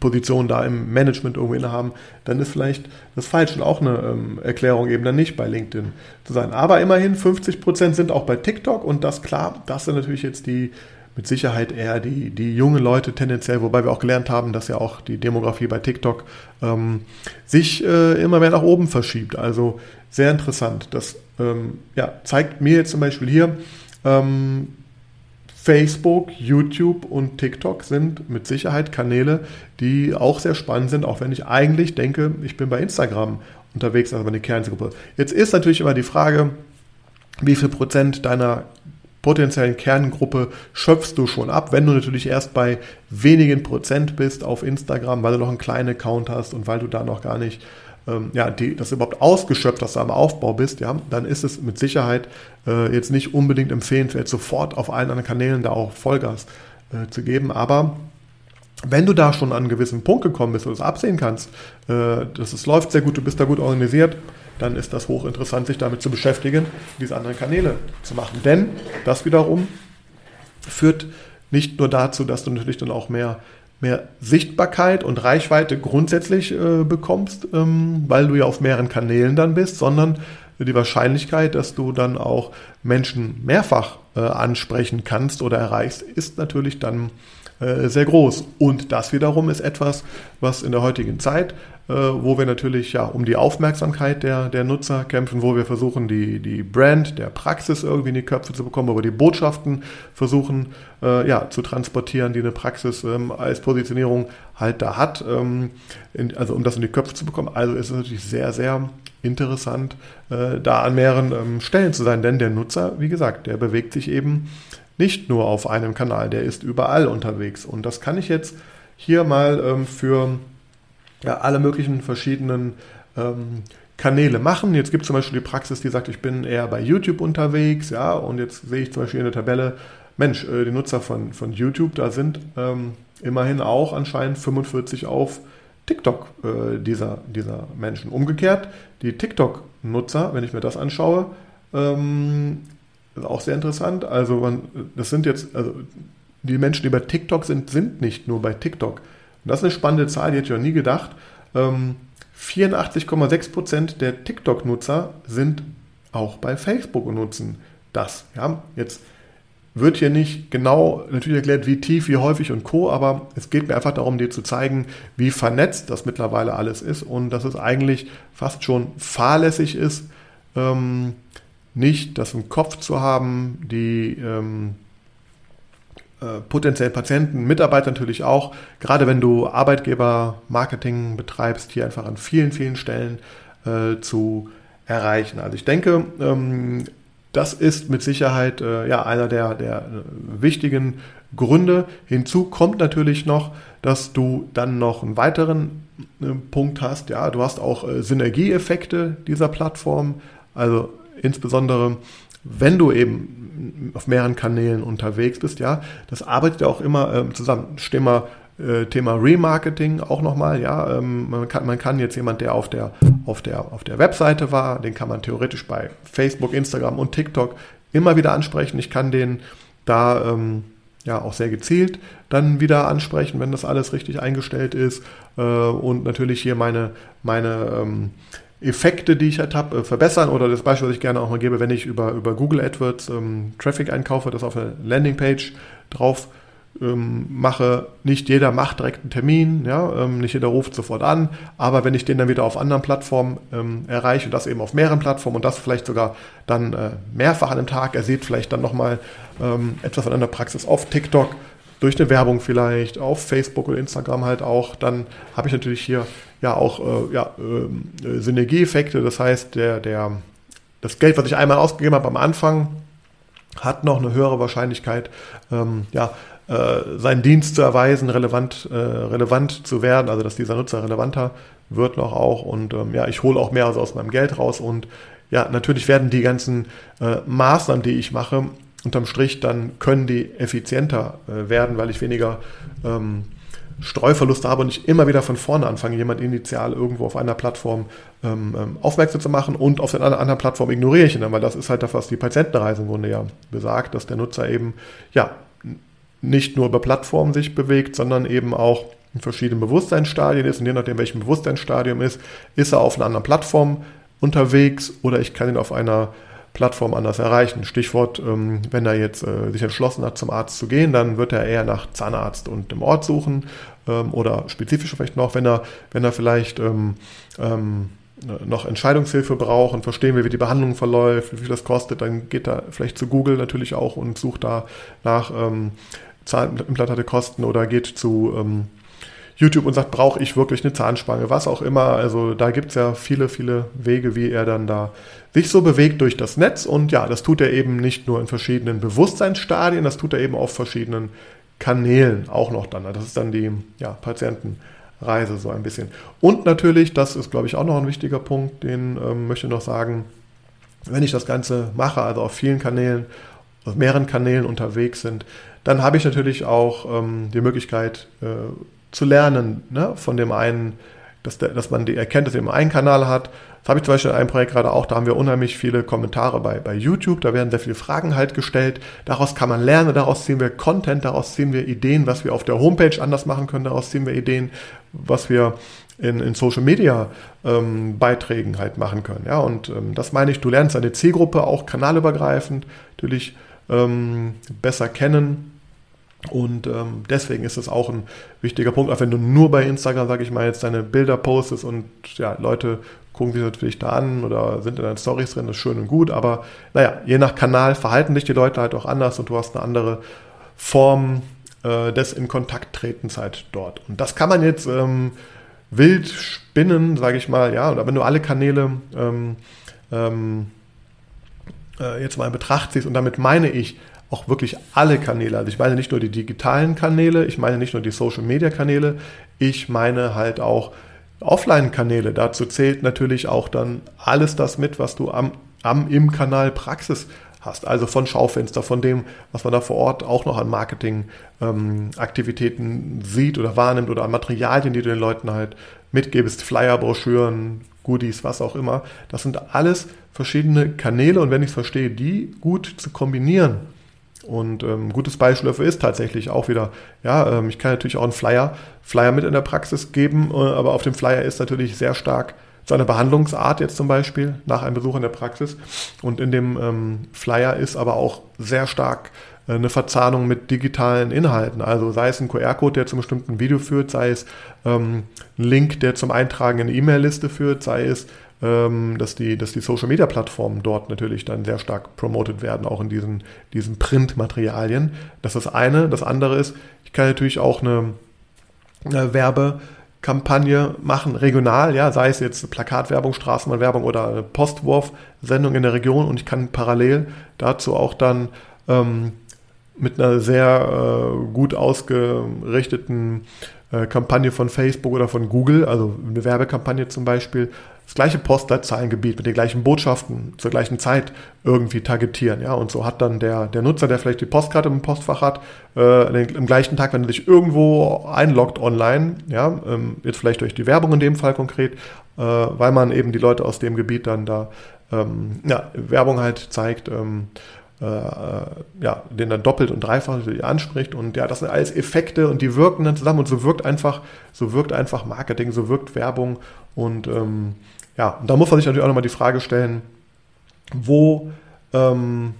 Position da im Management irgendwo innehaben, dann ist vielleicht das falsch und auch eine ähm, Erklärung eben dann nicht bei LinkedIn zu sein. Aber immerhin 50 Prozent sind auch bei TikTok und das klar, das sind natürlich jetzt die mit Sicherheit eher die, die jungen Leute tendenziell, wobei wir auch gelernt haben, dass ja auch die Demografie bei TikTok ähm, sich äh, immer mehr nach oben verschiebt. Also sehr interessant. Das ähm, ja, zeigt mir jetzt zum Beispiel hier, ähm, Facebook, YouTube und TikTok sind mit Sicherheit Kanäle, die auch sehr spannend sind, auch wenn ich eigentlich denke, ich bin bei Instagram unterwegs, also meine Kerngruppe. Jetzt ist natürlich immer die Frage, wie viel Prozent deiner potenziellen Kerngruppe schöpfst du schon ab, wenn du natürlich erst bei wenigen Prozent bist auf Instagram, weil du noch einen kleinen Account hast und weil du da noch gar nicht ähm, ja, die, das überhaupt ausgeschöpft, dass du am Aufbau bist, ja, dann ist es mit Sicherheit äh, jetzt nicht unbedingt empfehlenswert, sofort auf allen anderen Kanälen da auch Vollgas äh, zu geben. Aber wenn du da schon an einen gewissen Punkt gekommen bist und es absehen kannst, äh, dass es läuft sehr gut, du bist da gut organisiert, dann ist das hochinteressant, sich damit zu beschäftigen, diese anderen Kanäle zu machen. Denn das wiederum führt nicht nur dazu, dass du natürlich dann auch mehr mehr Sichtbarkeit und Reichweite grundsätzlich äh, bekommst, ähm, weil du ja auf mehreren Kanälen dann bist, sondern die Wahrscheinlichkeit, dass du dann auch Menschen mehrfach äh, ansprechen kannst oder erreichst, ist natürlich dann äh, sehr groß. Und das wiederum ist etwas, was in der heutigen Zeit äh, wo wir natürlich ja um die Aufmerksamkeit der, der Nutzer kämpfen, wo wir versuchen, die, die Brand der Praxis irgendwie in die Köpfe zu bekommen, wo wir die Botschaften versuchen äh, ja, zu transportieren, die eine Praxis ähm, als Positionierung halt da hat, ähm, in, also um das in die Köpfe zu bekommen. Also ist es natürlich sehr, sehr interessant, äh, da an mehreren ähm, Stellen zu sein, denn der Nutzer, wie gesagt, der bewegt sich eben nicht nur auf einem Kanal, der ist überall unterwegs. Und das kann ich jetzt hier mal ähm, für ja, alle möglichen verschiedenen ähm, Kanäle machen. Jetzt gibt es zum Beispiel die Praxis, die sagt, ich bin eher bei YouTube unterwegs, ja, und jetzt sehe ich zum Beispiel in der Tabelle, Mensch, äh, die Nutzer von, von YouTube, da sind ähm, immerhin auch anscheinend 45 auf TikTok äh, dieser, dieser Menschen. Umgekehrt, die TikTok-Nutzer, wenn ich mir das anschaue, ähm, ist auch sehr interessant. Also man, das sind jetzt, also die Menschen, die bei TikTok sind, sind nicht nur bei TikTok. Und das ist eine spannende Zahl, die hätte ich noch nie gedacht. Ähm, 84,6% der TikTok-Nutzer sind auch bei Facebook und nutzen das. Ja, jetzt wird hier nicht genau natürlich erklärt, wie tief, wie häufig und co, aber es geht mir einfach darum, dir zu zeigen, wie vernetzt das mittlerweile alles ist und dass es eigentlich fast schon fahrlässig ist, ähm, nicht das im Kopf zu haben, die ähm, äh, potenziellen Patienten, Mitarbeiter natürlich auch, gerade wenn du Arbeitgeber-Marketing betreibst, hier einfach an vielen, vielen Stellen äh, zu erreichen. Also ich denke, ähm, das ist mit Sicherheit äh, ja, einer der, der äh, wichtigen Gründe. Hinzu kommt natürlich noch, dass du dann noch einen weiteren äh, Punkt hast. Ja, du hast auch äh, Synergieeffekte dieser Plattform. Also insbesondere wenn du eben auf mehreren Kanälen unterwegs bist, ja, das arbeitet ja auch immer ähm, zusammen. Thema, äh, Thema Remarketing auch nochmal, ja, ähm, man, kann, man kann jetzt jemand, der auf der, auf, der, auf der Webseite war, den kann man theoretisch bei Facebook, Instagram und TikTok immer wieder ansprechen. Ich kann den da ähm, ja auch sehr gezielt dann wieder ansprechen, wenn das alles richtig eingestellt ist äh, und natürlich hier meine, meine ähm, Effekte, die ich halt habe, äh, verbessern oder das Beispiel, was ich gerne auch mal gebe, wenn ich über, über Google AdWords ähm, Traffic einkaufe, das auf eine Landingpage drauf ähm, mache. Nicht jeder macht direkt einen Termin, ja, ähm, nicht jeder ruft sofort an, aber wenn ich den dann wieder auf anderen Plattformen ähm, erreiche, das eben auf mehreren Plattformen und das vielleicht sogar dann äh, mehrfach an einem Tag, er sieht vielleicht dann nochmal ähm, etwas von einer Praxis auf TikTok, durch eine Werbung vielleicht, auf Facebook oder Instagram halt auch, dann habe ich natürlich hier ja auch äh, ja, äh, Synergieeffekte. Das heißt, der, der, das Geld, was ich einmal ausgegeben habe am Anfang, hat noch eine höhere Wahrscheinlichkeit, ähm, ja, äh, seinen Dienst zu erweisen, relevant, äh, relevant zu werden, also dass dieser Nutzer relevanter wird noch auch und ähm, ja, ich hole auch mehr aus meinem Geld raus und ja, natürlich werden die ganzen äh, Maßnahmen, die ich mache, unterm Strich, dann können die effizienter äh, werden, weil ich weniger ähm, Streuverluste habe und ich immer wieder von vorne anfange, jemand initial irgendwo auf einer Plattform ähm, ähm aufmerksam zu machen und auf der anderen Plattform ignoriere ich ihn dann, weil das ist halt das, was die Patientenreise im Grunde ja besagt, dass der Nutzer eben ja nicht nur über Plattformen sich bewegt, sondern eben auch in verschiedenen Bewusstseinsstadien ist. Und je nachdem, welchem Bewusstseinsstadium ist, ist er auf einer anderen Plattform unterwegs oder ich kann ihn auf einer Plattform anders erreichen. Stichwort, ähm, wenn er jetzt äh, sich entschlossen hat, zum Arzt zu gehen, dann wird er eher nach Zahnarzt und dem Ort suchen ähm, oder spezifisch vielleicht noch, wenn er, wenn er vielleicht ähm, ähm, noch Entscheidungshilfe braucht und verstehen will, wie die Behandlung verläuft, wie viel das kostet, dann geht er vielleicht zu Google natürlich auch und sucht da nach ähm, Zahnimplantate Kosten oder geht zu YouTube und sagt, brauche ich wirklich eine Zahnspange, was auch immer. Also da gibt es ja viele, viele Wege, wie er dann da sich so bewegt durch das Netz. Und ja, das tut er eben nicht nur in verschiedenen Bewusstseinsstadien, das tut er eben auf verschiedenen Kanälen auch noch dann. Das ist dann die ja, Patientenreise so ein bisschen. Und natürlich, das ist, glaube ich, auch noch ein wichtiger Punkt, den ähm, möchte ich noch sagen, wenn ich das Ganze mache, also auf vielen Kanälen, auf mehreren Kanälen unterwegs sind, dann habe ich natürlich auch ähm, die Möglichkeit, äh, zu lernen ne? von dem einen, dass, der, dass man die Erkenntnis eben einen Kanal hat. Das habe ich zum Beispiel in einem Projekt gerade auch, da haben wir unheimlich viele Kommentare bei, bei YouTube, da werden sehr viele Fragen halt gestellt. Daraus kann man lernen, daraus ziehen wir Content, daraus ziehen wir Ideen, was wir auf der Homepage anders machen können, daraus ziehen wir Ideen, was wir in, in Social Media ähm, Beiträgen halt machen können. Ja, und ähm, das meine ich, du lernst deine Zielgruppe auch kanalübergreifend natürlich ähm, besser kennen und ähm, deswegen ist es auch ein wichtiger Punkt, auch wenn du nur bei Instagram, sage ich mal, jetzt deine Bilder postest und ja, Leute gucken sich natürlich da an oder sind in deinen Stories drin, das ist schön und gut, aber naja, je nach Kanal verhalten dich die Leute halt auch anders und du hast eine andere Form äh, des in Kontakt tretens halt dort. Und das kann man jetzt ähm, wild spinnen, sage ich mal, ja, oder wenn du alle Kanäle ähm, ähm, äh, jetzt mal in Betracht ziehst und damit meine ich, auch wirklich alle Kanäle. Also ich meine nicht nur die digitalen Kanäle, ich meine nicht nur die Social-Media-Kanäle, ich meine halt auch Offline-Kanäle. Dazu zählt natürlich auch dann alles das mit, was du am, am im Kanal Praxis hast. Also von Schaufenster, von dem, was man da vor Ort auch noch an Marketingaktivitäten ähm, sieht oder wahrnimmt oder an Materialien, die du den Leuten halt mitgibst, Flyer, Broschüren, Goodies, was auch immer. Das sind alles verschiedene Kanäle und wenn ich es verstehe, die gut zu kombinieren. Und ähm, ein gutes Beispiel dafür ist tatsächlich auch wieder, ja, ähm, ich kann natürlich auch einen Flyer, Flyer mit in der Praxis geben, äh, aber auf dem Flyer ist natürlich sehr stark so eine Behandlungsart jetzt zum Beispiel nach einem Besuch in der Praxis. Und in dem ähm, Flyer ist aber auch sehr stark äh, eine Verzahnung mit digitalen Inhalten. Also sei es ein QR-Code, der zum bestimmten Video führt, sei es ähm, ein Link, der zum Eintragen in eine E-Mail-Liste führt, sei es, ähm, dass die, dass die Social-Media-Plattformen dort natürlich dann sehr stark promotet werden, auch in diesen, diesen Print-Materialien. Das ist das eine. Das andere ist, ich kann natürlich auch eine, eine Werbe- Kampagne machen, regional, ja, sei es jetzt Plakatwerbung, Straßenbahnwerbung oder Postwurf-Sendung in der Region und ich kann parallel dazu auch dann ähm, mit einer sehr äh, gut ausgerichteten äh, Kampagne von Facebook oder von Google, also eine Werbekampagne zum Beispiel, das gleiche Postleitzahlengebiet mit den gleichen Botschaften zur gleichen Zeit irgendwie targetieren. Ja? Und so hat dann der, der Nutzer, der vielleicht die Postkarte im Postfach hat, äh, im gleichen Tag, wenn er sich irgendwo einloggt online, ja, ähm, jetzt vielleicht durch die Werbung in dem Fall konkret, äh, weil man eben die Leute aus dem Gebiet dann da ähm, ja, Werbung halt zeigt, ähm, äh, ja, den dann doppelt und dreifach anspricht und ja, das sind alles Effekte und die wirken dann zusammen und so wirkt einfach, so wirkt einfach Marketing, so wirkt Werbung und ähm, ja, und da muss man sich natürlich auch nochmal die Frage stellen, wo ähm,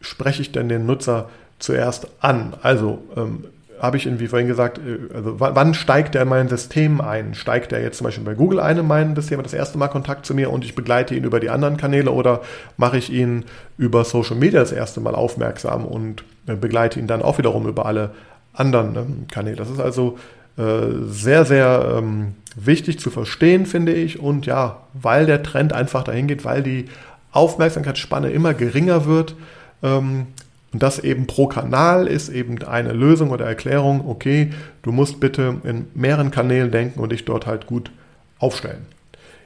spreche ich denn den Nutzer zuerst an? Also ähm, habe ich, wie vorhin gesagt, äh, also wann steigt er in mein System ein? Steigt er jetzt zum Beispiel bei Google ein in mein System, hat das erste Mal Kontakt zu mir und ich begleite ihn über die anderen Kanäle oder mache ich ihn über Social Media das erste Mal aufmerksam und äh, begleite ihn dann auch wiederum über alle anderen ähm, Kanäle? Das ist also sehr, sehr ähm, wichtig zu verstehen, finde ich. Und ja, weil der Trend einfach dahin geht, weil die Aufmerksamkeitsspanne immer geringer wird, ähm, und das eben pro Kanal ist eben eine Lösung oder Erklärung, okay, du musst bitte in mehreren Kanälen denken und dich dort halt gut aufstellen.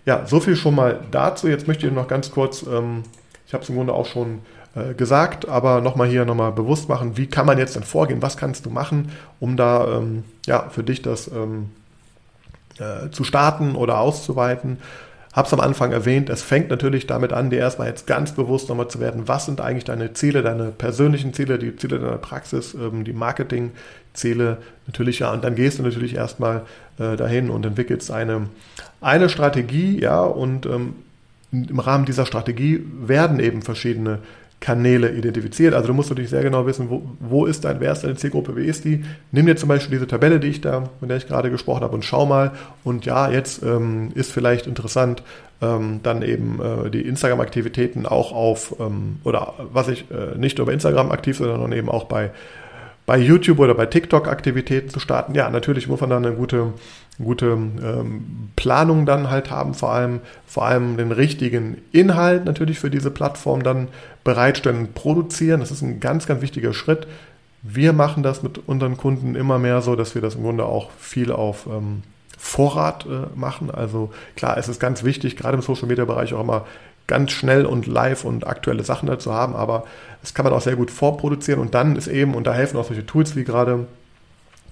Ja, so viel schon mal dazu. Jetzt möchte ich noch ganz kurz, ähm, ich habe es im Grunde auch schon äh, gesagt, aber nochmal hier nochmal bewusst machen, wie kann man jetzt denn vorgehen, was kannst du machen, um da ähm, ja, für dich das ähm, äh, zu starten oder auszuweiten. Habe es am Anfang erwähnt, es fängt natürlich damit an, dir erstmal jetzt ganz bewusst nochmal zu werden, was sind eigentlich deine Ziele, deine persönlichen Ziele, die Ziele deiner Praxis, ähm, die Marketingziele natürlich ja. Und dann gehst du natürlich erstmal äh, dahin und entwickelst eine, eine Strategie, ja, und ähm, im Rahmen dieser Strategie werden eben verschiedene Kanäle identifiziert. Also du musst natürlich sehr genau wissen, wo, wo ist dein, wer ist deine Zielgruppe, wie ist die. Nimm dir zum Beispiel diese Tabelle, die ich da, von der ich gerade gesprochen habe, und schau mal. Und ja, jetzt ähm, ist vielleicht interessant, ähm, dann eben äh, die Instagram-Aktivitäten auch auf, ähm, oder was ich äh, nicht nur bei Instagram aktiv, sondern eben auch bei bei YouTube oder bei TikTok Aktivitäten zu starten. Ja, natürlich muss man dann eine gute, gute ähm, Planung dann halt haben, vor allem, vor allem den richtigen Inhalt natürlich für diese Plattform dann bereitstellen, produzieren. Das ist ein ganz, ganz wichtiger Schritt. Wir machen das mit unseren Kunden immer mehr so, dass wir das im Grunde auch viel auf ähm, Vorrat äh, machen. Also klar, es ist ganz wichtig, gerade im Social Media Bereich auch immer ganz schnell und live und aktuelle Sachen dazu haben, aber das kann man auch sehr gut vorproduzieren und dann ist eben, und da helfen auch solche Tools wie gerade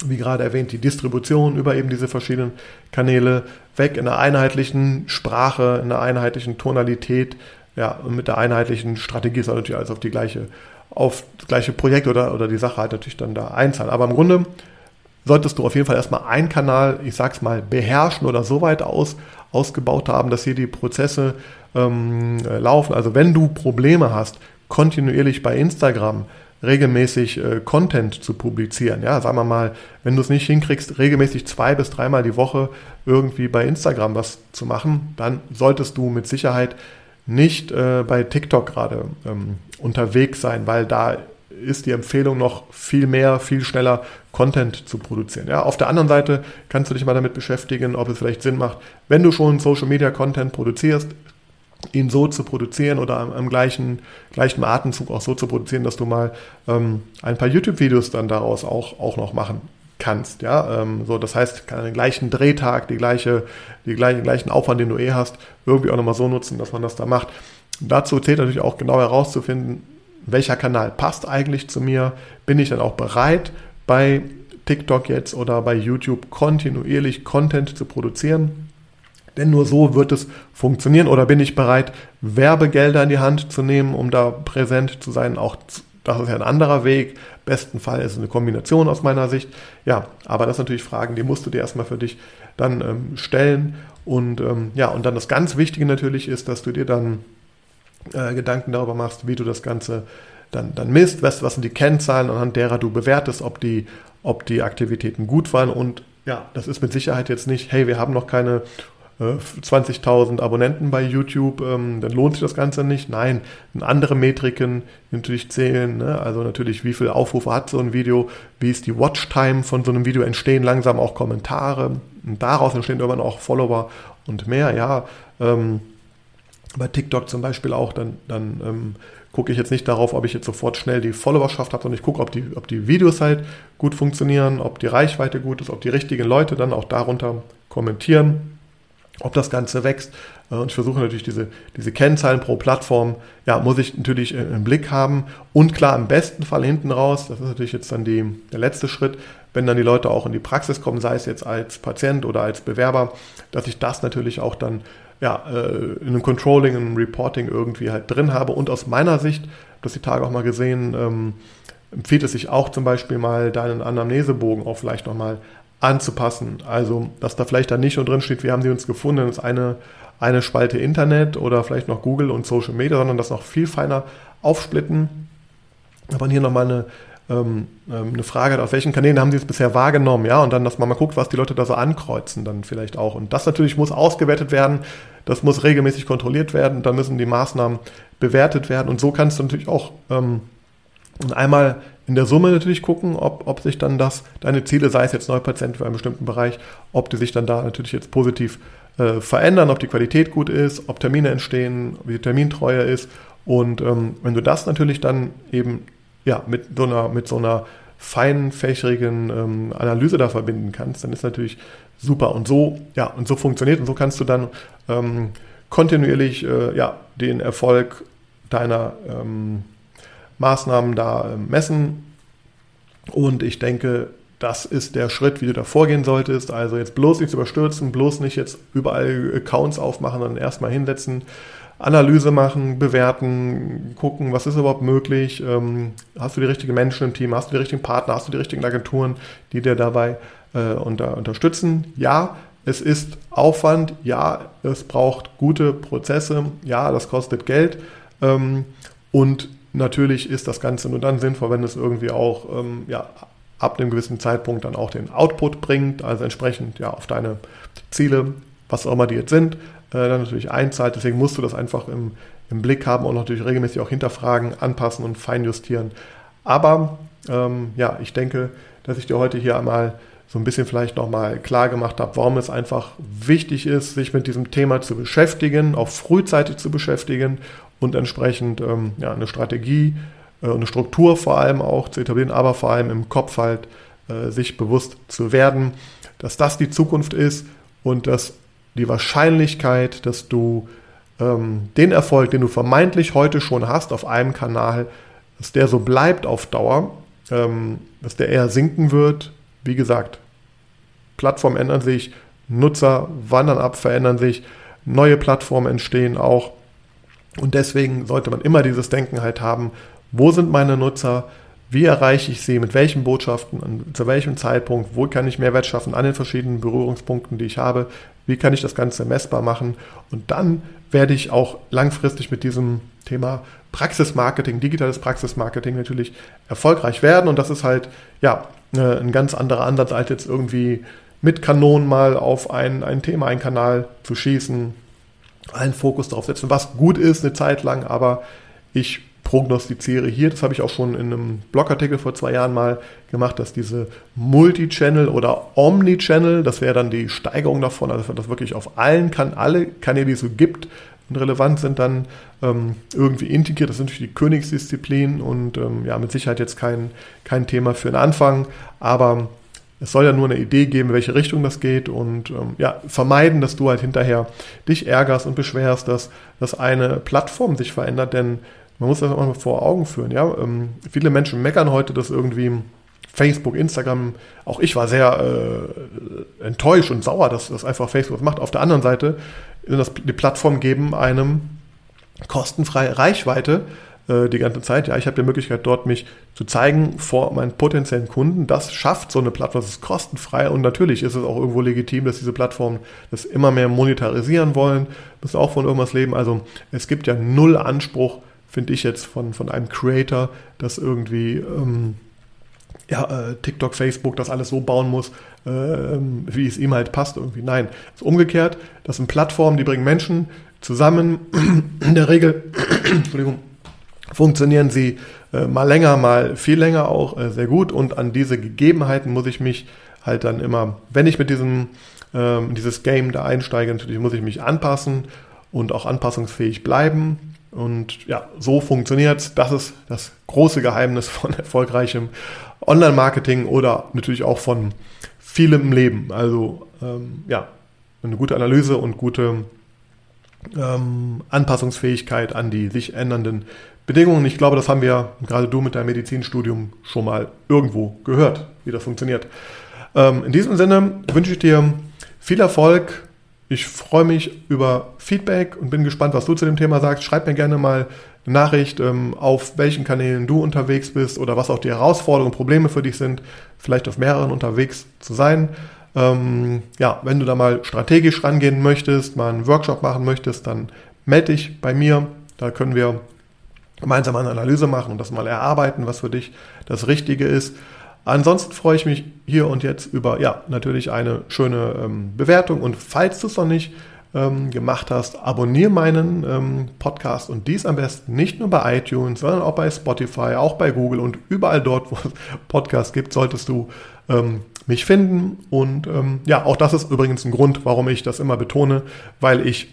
wie gerade erwähnt, die Distribution über eben diese verschiedenen Kanäle weg in einer einheitlichen Sprache, in einer einheitlichen Tonalität, ja, und mit der einheitlichen Strategie soll natürlich alles auf die gleiche, auf das gleiche Projekt oder, oder die Sache halt natürlich dann da einzahlen. Aber im Grunde solltest du auf jeden Fall erstmal einen Kanal, ich sag's mal, beherrschen oder so weit aus, ausgebaut haben, dass hier die Prozesse ähm, laufen. Also wenn du Probleme hast, kontinuierlich bei Instagram regelmäßig äh, Content zu publizieren. Ja, sagen wir mal, wenn du es nicht hinkriegst, regelmäßig zwei bis dreimal die Woche irgendwie bei Instagram was zu machen, dann solltest du mit Sicherheit nicht äh, bei TikTok gerade ähm, unterwegs sein, weil da ist die Empfehlung noch viel mehr, viel schneller Content zu produzieren. Ja, auf der anderen Seite kannst du dich mal damit beschäftigen, ob es vielleicht Sinn macht, wenn du schon Social Media Content produzierst, ihn so zu produzieren oder am, am gleichen, gleichen Atemzug auch so zu produzieren, dass du mal ähm, ein paar YouTube-Videos dann daraus auch, auch noch machen kannst. Ja, ähm, so das heißt, den gleichen Drehtag, die gleiche, die gleichen, gleichen Aufwand, den du eh hast, irgendwie auch nochmal so nutzen, dass man das da macht. Dazu zählt natürlich auch genau herauszufinden, welcher Kanal passt eigentlich zu mir. Bin ich dann auch bereit, bei TikTok jetzt oder bei YouTube kontinuierlich Content zu produzieren? Denn nur so wird es funktionieren. Oder bin ich bereit, Werbegelder in die Hand zu nehmen, um da präsent zu sein? Auch das ist ja ein anderer Weg. Besten Fall ist es eine Kombination aus meiner Sicht. Ja, aber das sind natürlich Fragen, die musst du dir erstmal für dich dann ähm, stellen. Und ähm, ja, und dann das ganz Wichtige natürlich ist, dass du dir dann äh, Gedanken darüber machst, wie du das Ganze dann, dann misst, weißt, was sind die Kennzahlen, anhand derer du bewertest, ob die, ob die Aktivitäten gut waren. Und ja, das ist mit Sicherheit jetzt nicht, hey, wir haben noch keine 20.000 äh, Abonnenten bei YouTube, ähm, dann lohnt sich das Ganze nicht. Nein, andere Metriken natürlich zählen. Ne? Also natürlich, wie viele Aufrufe hat so ein Video, wie ist die Watchtime von so einem Video, entstehen langsam auch Kommentare und daraus entstehen irgendwann auch Follower und mehr. Ja, ähm, bei TikTok zum Beispiel auch, dann, dann ähm, gucke ich jetzt nicht darauf, ob ich jetzt sofort schnell die Followerschaft habe, sondern ich gucke, ob die, ob die Videos halt gut funktionieren, ob die Reichweite gut ist, ob die richtigen Leute dann auch darunter kommentieren ob das Ganze wächst. Äh, und ich versuche natürlich diese, diese Kennzahlen pro Plattform, ja, muss ich natürlich im Blick haben. Und klar, im besten Fall hinten raus, das ist natürlich jetzt dann die, der letzte Schritt, wenn dann die Leute auch in die Praxis kommen, sei es jetzt als Patient oder als Bewerber, dass ich das natürlich auch dann ja, äh, in einem Controlling, in einem Reporting irgendwie halt drin habe. Und aus meiner Sicht, das die Tage auch mal gesehen, ähm, empfiehlt es sich auch zum Beispiel mal deinen Anamnesebogen auch vielleicht nochmal anzupassen. Also, dass da vielleicht da nicht nur drin steht, wir haben sie uns gefunden, das ist eine, eine Spalte Internet oder vielleicht noch Google und Social Media, sondern das noch viel feiner aufsplitten. Aber hier nochmal eine, ähm, ähm, eine Frage, auf welchen Kanälen haben sie es bisher wahrgenommen, ja, und dann, dass man mal guckt, was die Leute da so ankreuzen, dann vielleicht auch. Und das natürlich muss ausgewertet werden, das muss regelmäßig kontrolliert werden, dann müssen die Maßnahmen bewertet werden und so kannst du natürlich auch ähm, einmal in der Summe natürlich gucken, ob, ob sich dann das, deine Ziele, sei es jetzt Neupatient für einen bestimmten Bereich, ob die sich dann da natürlich jetzt positiv äh, verändern, ob die Qualität gut ist, ob Termine entstehen, wie die Termintreue ist. Und ähm, wenn du das natürlich dann eben ja, mit so einer, mit so einer feinfächrigen ähm, Analyse da verbinden kannst, dann ist natürlich super. Und so, ja, und so funktioniert und so kannst du dann ähm, kontinuierlich äh, ja, den Erfolg deiner ähm, Maßnahmen da ähm, messen. Und ich denke, das ist der Schritt, wie du da vorgehen solltest. Also jetzt bloß nichts überstürzen, bloß nicht jetzt überall Accounts aufmachen, sondern erstmal hinsetzen, Analyse machen, bewerten, gucken, was ist überhaupt möglich. Ähm, hast du die richtigen Menschen im Team? Hast du die richtigen Partner? Hast du die richtigen Agenturen, die dir dabei äh, unter, unterstützen? Ja, es ist Aufwand. Ja, es braucht gute Prozesse. Ja, das kostet Geld. Ähm, und Natürlich ist das Ganze nur dann sinnvoll, wenn es irgendwie auch ähm, ja, ab einem gewissen Zeitpunkt dann auch den Output bringt, also entsprechend ja auf deine Ziele, was auch immer die jetzt sind, äh, dann natürlich einzahlt. Deswegen musst du das einfach im, im Blick haben und natürlich regelmäßig auch hinterfragen, anpassen und feinjustieren. Aber ähm, ja, ich denke, dass ich dir heute hier einmal so ein bisschen vielleicht nochmal klar gemacht habe, warum es einfach wichtig ist, sich mit diesem Thema zu beschäftigen, auch frühzeitig zu beschäftigen und entsprechend ähm, ja, eine Strategie, äh, eine Struktur vor allem auch zu etablieren, aber vor allem im Kopf halt äh, sich bewusst zu werden, dass das die Zukunft ist und dass die Wahrscheinlichkeit, dass du ähm, den Erfolg, den du vermeintlich heute schon hast auf einem Kanal, dass der so bleibt auf Dauer, ähm, dass der eher sinken wird. Wie gesagt, Plattformen ändern sich, Nutzer wandern ab, verändern sich, neue Plattformen entstehen auch. Und deswegen sollte man immer dieses Denken halt haben, wo sind meine Nutzer, wie erreiche ich sie, mit welchen Botschaften, zu welchem Zeitpunkt, wo kann ich Mehrwert schaffen an den verschiedenen Berührungspunkten, die ich habe, wie kann ich das Ganze messbar machen. Und dann werde ich auch langfristig mit diesem Thema Praxismarketing, digitales Praxismarketing natürlich erfolgreich werden. Und das ist halt ja äh, ein ganz anderer Ansatz als jetzt irgendwie mit Kanonen mal auf ein, ein Thema, einen Kanal zu schießen, allen Fokus darauf setzen, was gut ist eine Zeit lang, aber ich prognostiziere hier, das habe ich auch schon in einem Blogartikel vor zwei Jahren mal gemacht, dass diese Multi-Channel oder Omni-Channel, das wäre dann die Steigerung davon, also das wirklich auf allen kann alle Kanäle, die es so gibt und relevant sind, dann ähm, irgendwie integriert. Das ist natürlich die Königsdisziplin und ähm, ja, mit Sicherheit jetzt kein, kein Thema für den Anfang, aber Es soll ja nur eine Idee geben, in welche Richtung das geht und ähm, ja, vermeiden, dass du halt hinterher dich ärgerst und beschwerst, dass, dass eine Plattform sich verändert, denn man muss das auch mal vor Augen führen. Ja? Ähm, viele Menschen meckern heute, dass irgendwie Facebook, Instagram, auch ich war sehr äh, enttäuscht und sauer, dass das einfach Facebook macht. Auf der anderen Seite, dass die Plattform geben einem kostenfreie Reichweite äh, die ganze Zeit. Ja, ich habe die Möglichkeit, dort mich zu zeigen vor meinen potenziellen Kunden. Das schafft so eine Plattform, das ist kostenfrei und natürlich ist es auch irgendwo legitim, dass diese Plattformen das immer mehr monetarisieren wollen, müssen auch von irgendwas leben. Also es gibt ja null Anspruch, finde ich jetzt, von, von einem Creator, dass irgendwie... Ähm, ja, äh, TikTok, Facebook das alles so bauen muss, äh, wie es ihm halt passt irgendwie. Nein, es ist umgekehrt. Das sind Plattformen, die bringen Menschen zusammen. In der Regel, Entschuldigung, funktionieren sie äh, mal länger, mal viel länger auch äh, sehr gut. Und an diese Gegebenheiten muss ich mich halt dann immer, wenn ich mit diesem ähm, dieses Game da einsteige, natürlich muss ich mich anpassen und auch anpassungsfähig bleiben. Und ja, so funktioniert Das ist das große Geheimnis von erfolgreichem Online-Marketing oder natürlich auch von vielem Leben. Also ähm, ja, eine gute Analyse und gute ähm, Anpassungsfähigkeit an die sich ändernden Bedingungen. Ich glaube, das haben wir gerade du mit deinem Medizinstudium schon mal irgendwo gehört, wie das funktioniert. Ähm, in diesem Sinne wünsche ich dir viel Erfolg. Ich freue mich über Feedback und bin gespannt, was du zu dem Thema sagst. Schreib mir gerne mal eine Nachricht, ähm, auf welchen Kanälen du unterwegs bist oder was auch die Herausforderungen, Probleme für dich sind, vielleicht auf mehreren unterwegs zu sein. Ähm, ja, wenn du da mal strategisch rangehen möchtest, mal einen Workshop machen möchtest, dann melde dich bei mir. Da können wir gemeinsam eine Analyse machen und das mal erarbeiten, was für dich das Richtige ist. Ansonsten freue ich mich hier und jetzt über, ja, natürlich eine schöne ähm, Bewertung und falls du es noch nicht ähm, gemacht hast, abonniere meinen ähm, Podcast und dies am besten nicht nur bei iTunes, sondern auch bei Spotify, auch bei Google und überall dort, wo es Podcasts gibt, solltest du ähm, mich finden. Und ähm, ja, auch das ist übrigens ein Grund, warum ich das immer betone, weil ich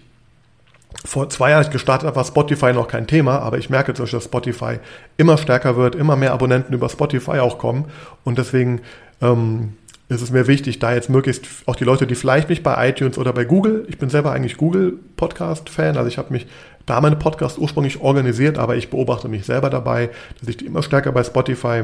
vor zwei Jahren gestartet habe, war Spotify noch kein Thema, aber ich merke zum Beispiel, dass Spotify immer stärker wird, immer mehr Abonnenten über Spotify auch kommen und deswegen ähm, ist es mir wichtig, da jetzt möglichst auch die Leute, die vielleicht mich bei iTunes oder bei Google, ich bin selber eigentlich Google Podcast Fan, also ich habe mich da meine Podcasts ursprünglich organisiert, aber ich beobachte mich selber dabei, dass ich die immer stärker bei Spotify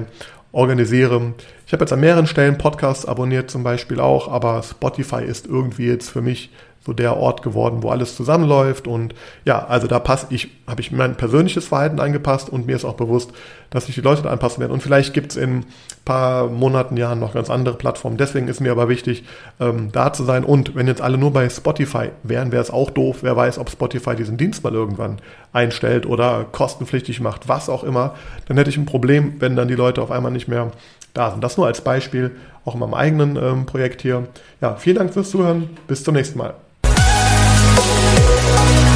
organisiere. Ich habe jetzt an mehreren Stellen Podcasts abonniert zum Beispiel auch, aber Spotify ist irgendwie jetzt für mich so der Ort geworden, wo alles zusammenläuft. Und ja, also da passe ich, habe ich mein persönliches Verhalten angepasst und mir ist auch bewusst, dass sich die Leute da anpassen werden. Und vielleicht gibt es in ein paar Monaten, Jahren noch ganz andere Plattformen. Deswegen ist mir aber wichtig, ähm, da zu sein. Und wenn jetzt alle nur bei Spotify wären, wäre es auch doof. Wer weiß, ob Spotify diesen Dienst mal irgendwann einstellt oder kostenpflichtig macht, was auch immer. Dann hätte ich ein Problem, wenn dann die Leute auf einmal nicht mehr da sind. Das nur als Beispiel, auch in meinem eigenen ähm, Projekt hier. Ja, vielen Dank fürs Zuhören. Bis zum nächsten Mal. Thank you.